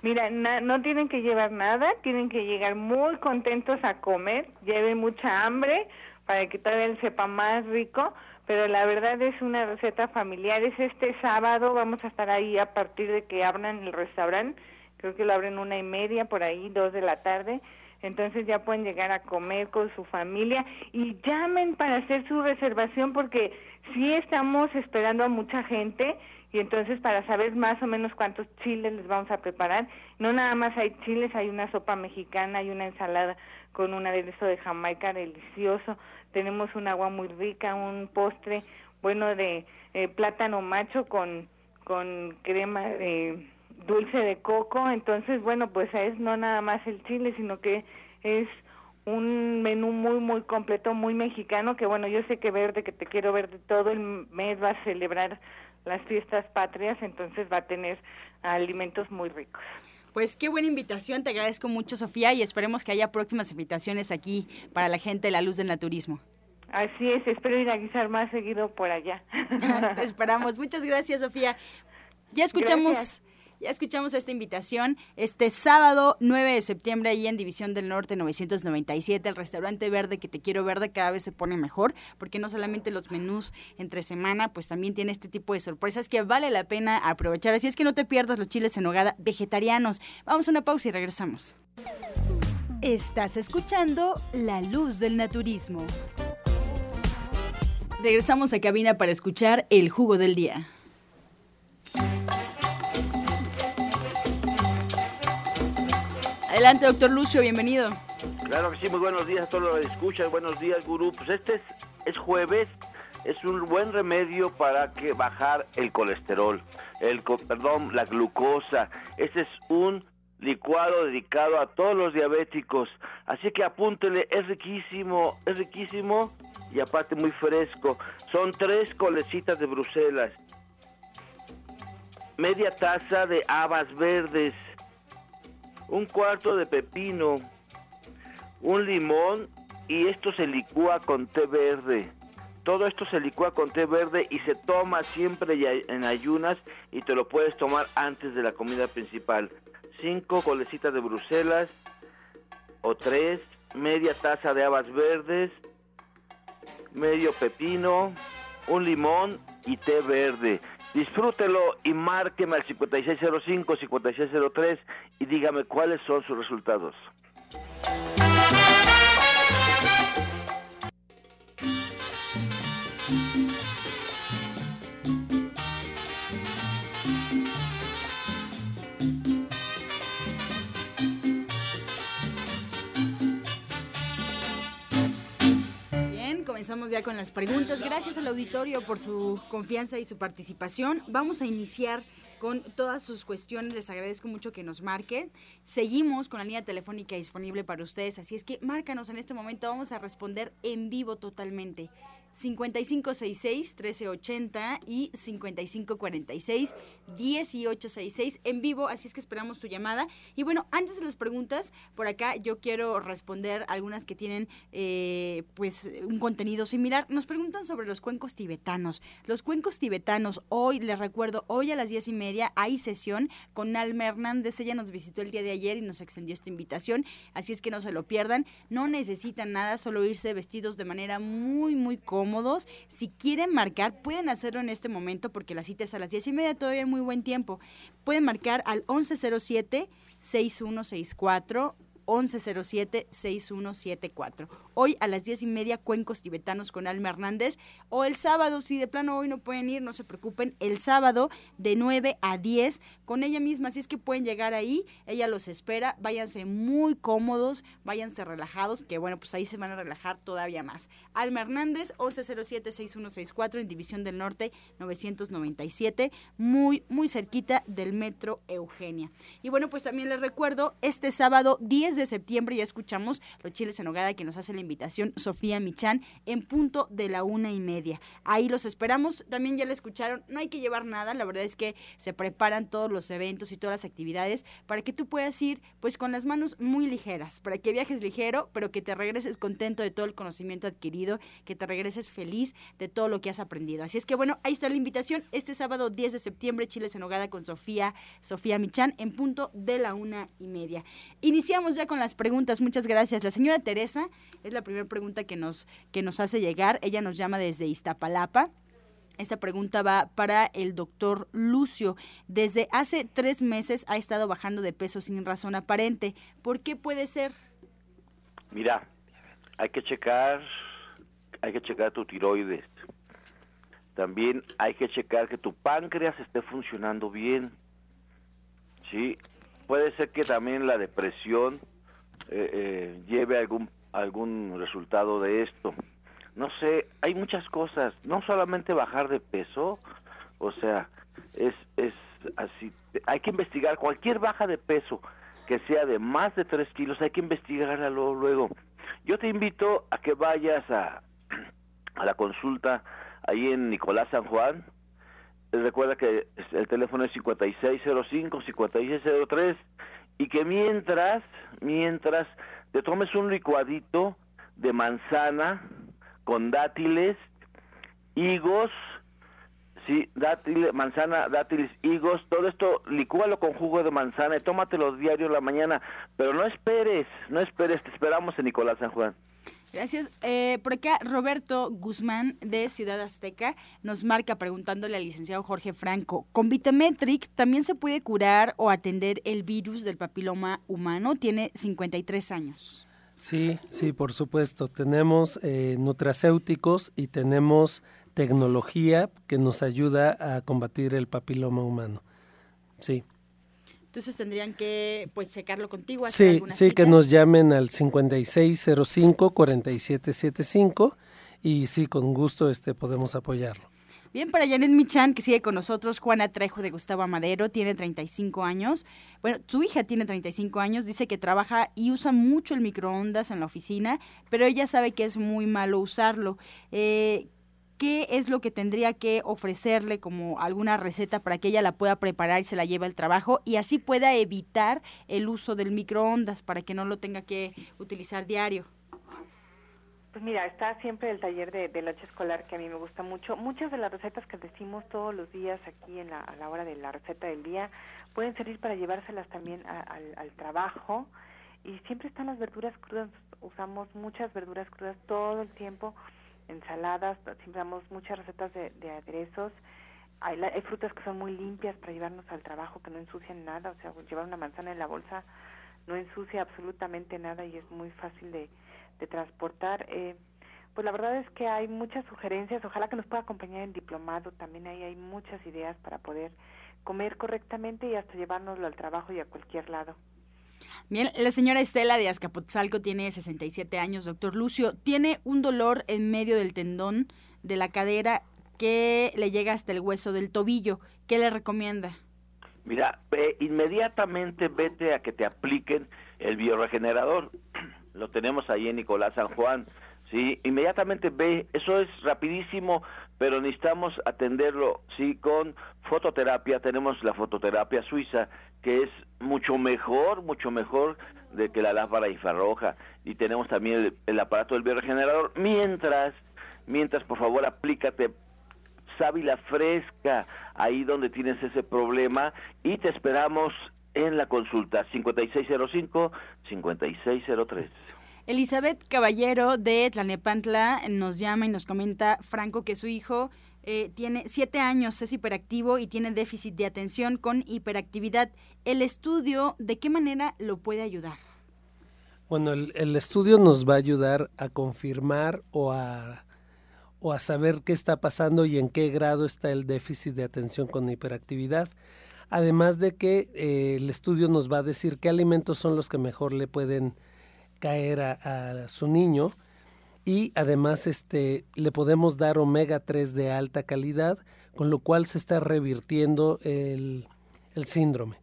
Mira, no tienen que llevar nada, tienen que llegar muy contentos a comer, lleven mucha hambre para que todavía sepa más rico, pero la verdad es una receta familiar. Es este sábado, vamos a estar ahí a partir de que abran el restaurante, creo que lo abren una y media, por ahí, dos de la tarde entonces ya pueden llegar a comer con su familia y llamen para hacer su reservación porque sí estamos esperando a mucha gente y entonces para saber más o menos cuántos chiles les vamos a preparar, no nada más hay chiles, hay una sopa mexicana, hay una ensalada con un aderezo de Jamaica delicioso, tenemos un agua muy rica, un postre bueno de eh, plátano macho con con crema de dulce de coco, entonces bueno, pues es no nada más el chile, sino que es un menú muy muy completo, muy mexicano, que bueno, yo sé que Verde, que te quiero ver de todo el mes va a celebrar las fiestas patrias, entonces va a tener alimentos muy ricos. Pues qué buena invitación, te agradezco mucho Sofía y esperemos que haya próximas invitaciones aquí para la gente de la luz del naturismo. Así es, espero ir a guisar más seguido por allá. te esperamos. Muchas gracias, Sofía. Ya escuchamos ya escuchamos esta invitación este sábado 9 de septiembre ahí en División del Norte 997, el restaurante verde que te quiero verde cada vez se pone mejor, porque no solamente los menús entre semana, pues también tiene este tipo de sorpresas que vale la pena aprovechar. Así es que no te pierdas los chiles en hogada vegetarianos. Vamos a una pausa y regresamos. Estás escuchando La Luz del Naturismo. Regresamos a cabina para escuchar el jugo del día. Adelante, doctor Lucio, bienvenido. Claro que sí, muy buenos días a todos los que escuchan, buenos días, gurú. Pues este es, jueves, es un buen remedio para que bajar el colesterol, el perdón, la glucosa. Este es un licuado dedicado a todos los diabéticos. Así que apúntele, es riquísimo, es riquísimo y aparte muy fresco. Son tres colecitas de Bruselas, media taza de habas verdes, un cuarto de pepino, un limón y esto se licúa con té verde. Todo esto se licúa con té verde y se toma siempre en ayunas y te lo puedes tomar antes de la comida principal. Cinco colecitas de Bruselas o tres, media taza de habas verdes, medio pepino, un limón y té verde. Disfrútelo y márqueme al 5605-5603 y dígame cuáles son sus resultados. Ya con las preguntas. Gracias al auditorio por su confianza y su participación. Vamos a iniciar con todas sus cuestiones. Les agradezco mucho que nos marquen. Seguimos con la línea telefónica disponible para ustedes, así es que márcanos en este momento. Vamos a responder en vivo totalmente. 5566-1380 y 5546-1866 en vivo, así es que esperamos tu llamada. Y bueno, antes de las preguntas, por acá yo quiero responder algunas que tienen eh, pues un contenido similar. Nos preguntan sobre los cuencos tibetanos. Los cuencos tibetanos, hoy les recuerdo, hoy a las diez y media hay sesión con Alma Hernández. Ella nos visitó el día de ayer y nos extendió esta invitación, así es que no se lo pierdan. No necesitan nada, solo irse vestidos de manera muy, muy cómoda si quieren marcar, pueden hacerlo en este momento porque la cita es a las 10 y media, todavía hay muy buen tiempo. Pueden marcar al 1107 6164 1107-6174. Hoy a las diez y media, Cuencos Tibetanos con Alma Hernández. O el sábado, si de plano hoy no pueden ir, no se preocupen, el sábado de 9 a 10 con ella misma. Así es que pueden llegar ahí, ella los espera. Váyanse muy cómodos, váyanse relajados, que bueno, pues ahí se van a relajar todavía más. Alma Hernández, 1107-6164 en División del Norte 997, muy, muy cerquita del Metro Eugenia. Y bueno, pues también les recuerdo, este sábado 10 de septiembre ya escuchamos los chiles en hogada que nos hace la invitación Sofía Michan en punto de la una y media. Ahí los esperamos, también ya le escucharon, no hay que llevar nada, la verdad es que se preparan todos los eventos y todas las actividades para que tú puedas ir pues con las manos muy ligeras, para que viajes ligero, pero que te regreses contento de todo el conocimiento adquirido, que te regreses feliz de todo lo que has aprendido. Así es que bueno, ahí está la invitación, este sábado 10 de septiembre, Chiles en Hogada con Sofía, Sofía Michan en punto de la una y media. Iniciamos ya con las preguntas. Muchas gracias. La señora Teresa es la primera pregunta que nos, que nos hace llegar. Ella nos llama desde Iztapalapa. Esta pregunta va para el doctor Lucio. Desde hace tres meses ha estado bajando de peso sin razón aparente. ¿Por qué puede ser? Mira, hay que checar, hay que checar tu tiroides. También hay que checar que tu páncreas esté funcionando bien. Sí, puede ser que también la depresión eh, eh, lleve algún algún resultado de esto. No sé, hay muchas cosas, no solamente bajar de peso, o sea, es, es así, hay que investigar cualquier baja de peso que sea de más de 3 kilos, hay que investigarla luego, luego. Yo te invito a que vayas a, a la consulta ahí en Nicolás San Juan, recuerda que el teléfono es 5605-5603 y que mientras, mientras te tomes un licuadito de manzana con dátiles, higos, sí, dátiles, manzana, dátiles, higos, todo esto licúalo con jugo de manzana y tómatelo diario en la mañana, pero no esperes, no esperes, te esperamos en Nicolás San Juan. Gracias. Eh, por acá, Roberto Guzmán de Ciudad Azteca nos marca preguntándole al licenciado Jorge Franco, ¿con Vitametric también se puede curar o atender el virus del papiloma humano? Tiene 53 años. Sí, sí, por supuesto. Tenemos eh, nutracéuticos y tenemos tecnología que nos ayuda a combatir el papiloma humano. Sí. Entonces tendrían que pues checarlo contigo. Sí, sí, que nos llamen al 5605-4775 y sí, con gusto este podemos apoyarlo. Bien, para Janet Michan, que sigue con nosotros, Juana Trejo de Gustavo Amadero, tiene 35 años. Bueno, su hija tiene 35 años, dice que trabaja y usa mucho el microondas en la oficina, pero ella sabe que es muy malo usarlo. Eh, qué es lo que tendría que ofrecerle como alguna receta para que ella la pueda preparar y se la lleve al trabajo y así pueda evitar el uso del microondas para que no lo tenga que utilizar diario. Pues mira, está siempre el taller de, de noche escolar que a mí me gusta mucho. Muchas de las recetas que decimos todos los días aquí en la, a la hora de la receta del día pueden servir para llevárselas también al, trabajo. Y siempre están las verduras crudas, usamos muchas verduras crudas todo el tiempo ensaladas, siempre damos muchas recetas de, de aderezos. Hay, hay, frutas que son muy limpias para llevarnos al trabajo, que no ensucian nada, o sea, llevar una manzana en la bolsa no ensucia absolutamente nada y es muy fácil de, de transportar. Eh, pues la verdad es que hay muchas sugerencias, ojalá que nos pueda acompañar en diplomado, también ahí hay muchas ideas para poder comer correctamente y hasta llevárnoslo al trabajo y a cualquier lado. Bien, la señora Estela de Azcapotzalco tiene 67 años, doctor Lucio. Tiene un dolor en medio del tendón de la cadera que le llega hasta el hueso del tobillo. ¿Qué le recomienda? Mira, ve, inmediatamente vete a que te apliquen el bioregenerador. Lo tenemos ahí en Nicolás San Juan. Sí, inmediatamente ve, eso es rapidísimo, pero necesitamos atenderlo, sí, con fototerapia, tenemos la fototerapia suiza, que es mucho mejor, mucho mejor de que la lámpara infrarroja, y tenemos también el, el aparato del bioregenerador, mientras, mientras por favor aplícate sábila fresca ahí donde tienes ese problema y te esperamos en la consulta 5605-5603. Elizabeth Caballero de Tlanepantla nos llama y nos comenta, Franco, que su hijo eh, tiene siete años, es hiperactivo y tiene déficit de atención con hiperactividad. ¿El estudio de qué manera lo puede ayudar? Bueno, el, estudio nos va a ayudar a confirmar o a, o a saber qué está pasando y en qué grado está el déficit de atención con hiperactividad. Además de que eh, el estudio nos va a decir qué alimentos son los que mejor le pueden caer a, su niño y además este, le podemos dar omega 3 de alta calidad, con lo cual se está revirtiendo el síndrome.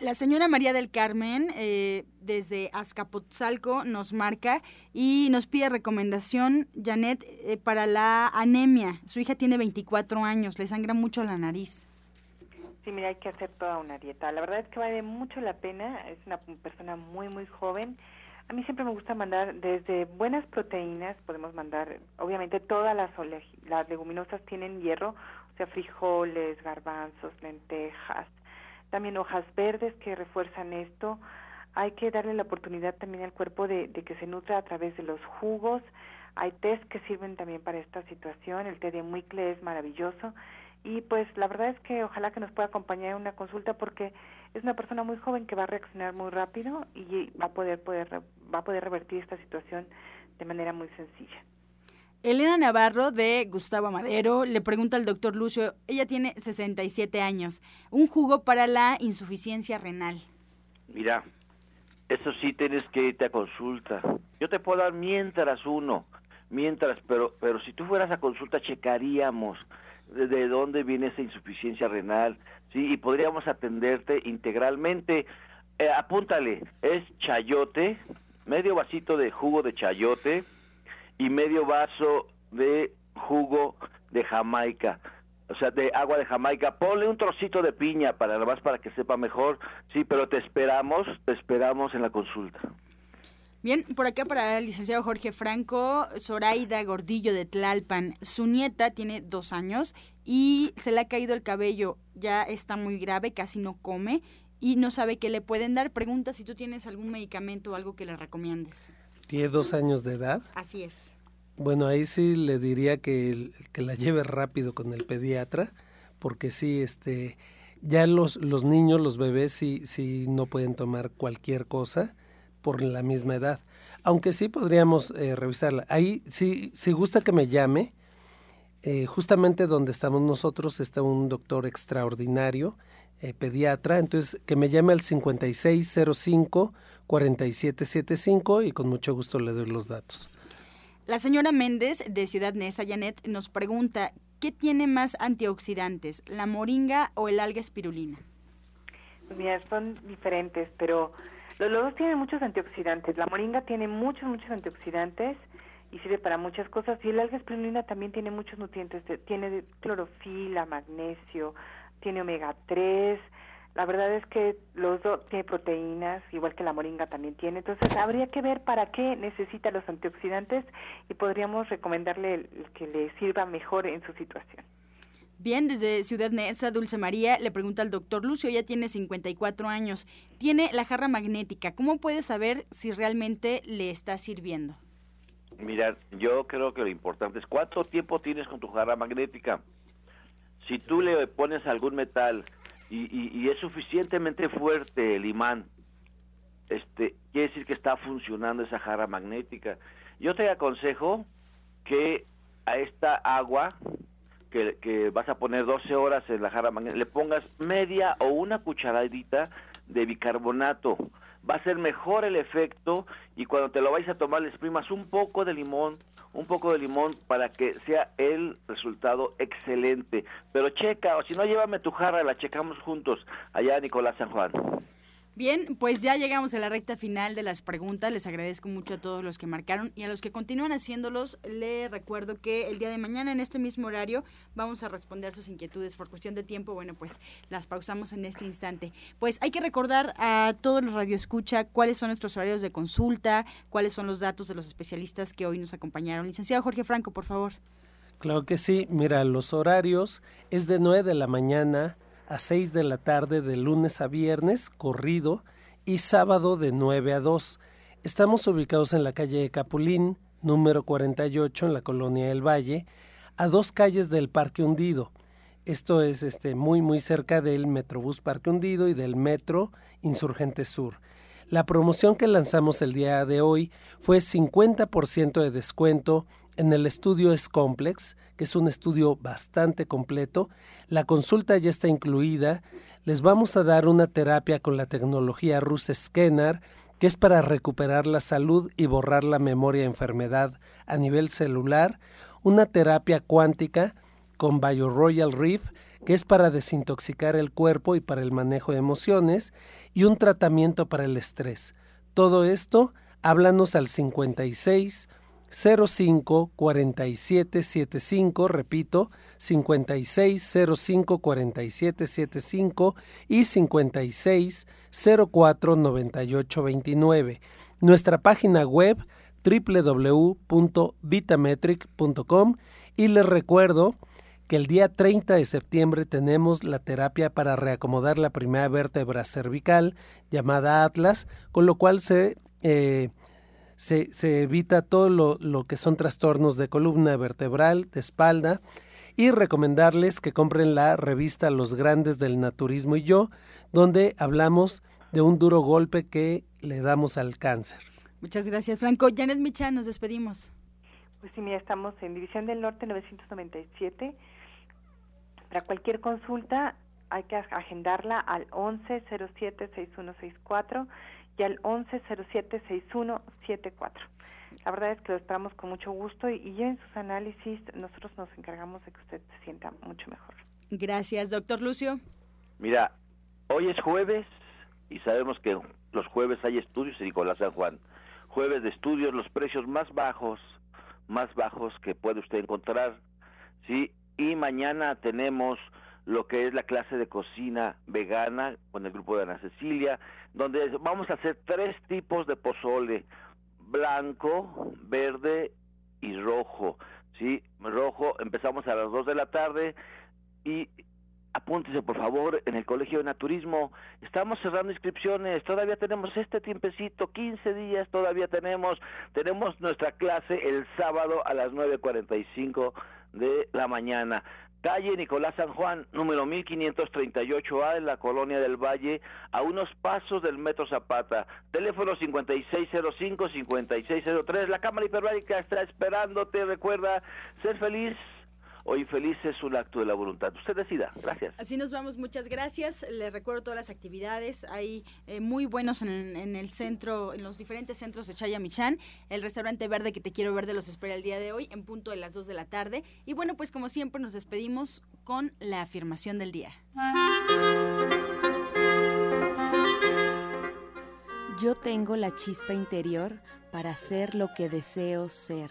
La señora María del Carmen, eh, desde Azcapotzalco, nos marca y nos pide recomendación, Janet, eh, para la anemia. Su hija tiene 24 años, le sangra mucho la nariz. Sí, mira, hay que hacer toda una dieta. La verdad es que vale mucho la pena. Es una persona muy, muy joven. A mí siempre me gusta mandar desde buenas proteínas, podemos mandar, obviamente todas las, las leguminosas tienen hierro, o sea, frijoles, garbanzos, lentejas, también hojas verdes que refuerzan esto. Hay que darle la oportunidad también al cuerpo de, que se nutra a través de los jugos. Hay test que sirven también para esta situación. El té de Muicle es maravilloso. Y pues la verdad es que ojalá que nos pueda acompañar en una consulta porque es una persona muy joven que va a reaccionar muy rápido y va a poder, poder va a poder revertir esta situación de manera muy sencilla. Elena Navarro de Gustavo Madero le pregunta al doctor Lucio, ella tiene 67 años, un jugo para la insuficiencia renal. Mira, eso sí tienes que irte a consulta. Yo te puedo dar mientras uno, mientras, pero, pero si tú fueras a consulta checaríamos de, dónde viene esa insuficiencia renal, sí, y podríamos atenderte integralmente. Eh, apúntale, es chayote, medio vasito de jugo de chayote, y medio vaso de jugo de Jamaica, o sea, de agua de Jamaica. Ponle un trocito de piña para para que sepa mejor. Sí, pero te esperamos, te esperamos en la consulta. Bien, por acá para el licenciado Jorge Franco, Zoraida Gordillo de Tlalpan. Su nieta tiene dos años y se le ha caído el cabello. Ya está muy grave, casi no come y no sabe qué le pueden dar. Pregunta si tú tienes algún medicamento o algo que le recomiendes. ¿Tiene dos años de edad? Así es. Bueno, ahí sí le diría que, que la lleve rápido con el pediatra, porque sí, este, ya los, los niños, los bebés, sí, sí no pueden tomar cualquier cosa por la misma edad. Aunque sí podríamos eh, revisarla. Ahí, sí, si gusta que me llame, eh, justamente donde estamos nosotros está un doctor extraordinario, eh, pediatra, entonces que me llame al 5605 4775 y con mucho gusto le doy los datos. La señora Méndez de Ciudad Neza, Janet, nos pregunta, ¿qué tiene más antioxidantes, la moringa o el alga espirulina? Pues mira, son diferentes, pero los, dos tienen muchos antioxidantes. La moringa tiene muchos, muchos antioxidantes y sirve para muchas cosas. Y el alga espirulina también tiene muchos nutrientes. Tiene clorofila, magnesio, tiene omega 3, la verdad es que los dos tiene proteínas, igual que la moringa también tiene. Entonces, habría que ver para qué necesita los antioxidantes y podríamos recomendarle el, que le sirva mejor en su situación. Bien, desde Ciudad Neza, Dulce María le pregunta al doctor Lucio, ya tiene 54 años, tiene la jarra magnética, ¿cómo puede saber si realmente le está sirviendo? Mira, yo creo que lo importante es cuánto tiempo tienes con tu jarra magnética. Si tú le pones algún metal y, es suficientemente fuerte el imán, este, quiere decir que está funcionando esa jarra magnética. Yo te aconsejo que a esta agua que, que, vas a poner 12 horas en la jarra magnética, le pongas media o una cucharadita de bicarbonato va a ser mejor el efecto y cuando te lo vais a tomar le exprimas un poco de limón, un poco de limón para que sea el resultado excelente. Pero checa, o si no, llévame tu jarra, la checamos juntos allá Nicolás San Juan. Bien, pues ya llegamos a la recta final de las preguntas. Les agradezco mucho a todos los que marcaron y a los que continúan haciéndolos. Les recuerdo que el día de mañana en este mismo horario vamos a responder sus inquietudes por cuestión de tiempo. Bueno, pues las pausamos en este instante. Pues hay que recordar a todos los radioescucha cuáles son nuestros horarios de consulta, cuáles son los datos de los especialistas que hoy nos acompañaron. Licenciado Jorge Franco, por favor. Claro que sí. Mira, los horarios es de 9 de la mañana a 6 de la tarde de lunes a viernes, corrido, y sábado de 9 a 2. Estamos ubicados en la calle de Capulín, número 48, en la colonia del Valle, a dos calles del Parque Hundido. Esto es este, muy, muy cerca del Metrobús Parque Hundido y del Metro Insurgente Sur. La promoción que lanzamos el día de hoy fue 50% de descuento en el estudio es Complex, que es un estudio bastante completo. La consulta ya está incluida. Les vamos a dar una terapia con la tecnología Rus Scanner, que es para recuperar la salud y borrar la memoria enfermedad a nivel celular. Una terapia cuántica con BioRoyal Reef, que es para desintoxicar el cuerpo y para el manejo de emociones, y un tratamiento para el estrés. Todo esto, háblanos al 56 05 47 75, repito, 56 05 47 75 y 56 04 98 29. Nuestra página web www.vitametric.com y les recuerdo que el día 30 de septiembre tenemos la terapia para reacomodar la primera vértebra cervical llamada Atlas, con lo cual se, eh, se, evita todo lo, lo que son trastornos de columna vertebral, de espalda, y recomendarles que compren la revista Los Grandes del Naturismo y yo, donde hablamos de un duro golpe que le damos al cáncer. Muchas gracias, Franco. Janet Michan, nos despedimos. Pues sí, mira, estamos en División del Norte 997. Para cualquier consulta hay que agendarla al 1107-6164 y al 1107-6174. La verdad es que lo esperamos con mucho gusto y, y en sus análisis nosotros nos encargamos de que usted se sienta mucho mejor. Gracias, doctor Lucio. Mira, hoy es jueves y sabemos que los jueves hay estudios en Nicolás San Juan. Jueves de estudios, los precios más bajos, más bajos que puede usted encontrar, ¿sí? Y mañana tenemos lo que es la clase de cocina vegana con el grupo de Ana Cecilia, donde vamos a hacer tres tipos de pozole, blanco, verde y rojo. Sí, rojo, empezamos a las 2 de la tarde y apúntese por favor en el Colegio de Naturismo. Estamos cerrando inscripciones, todavía tenemos este tiempecito, 15 días todavía tenemos. Tenemos nuestra clase el sábado a las 9.45 de la mañana. Calle Nicolás San Juan, número 1538A en la Colonia del Valle, a unos pasos del Metro Zapata. Teléfono 5605-5603. La Cámara Hiperbárica está esperándote. Recuerda ser feliz Hoy feliz es un acto de la voluntad. Usted decida. Gracias. Así nos vamos. Muchas gracias. Les recuerdo todas las actividades. Hay eh, muy buenos en, el centro, en los diferentes centros de Chayamichán. El restaurante verde que te quiero ver de los espera el día de hoy en punto de las 2 de la tarde. Y bueno, pues como siempre nos despedimos con la afirmación del día. Yo tengo la chispa interior para ser lo que deseo ser.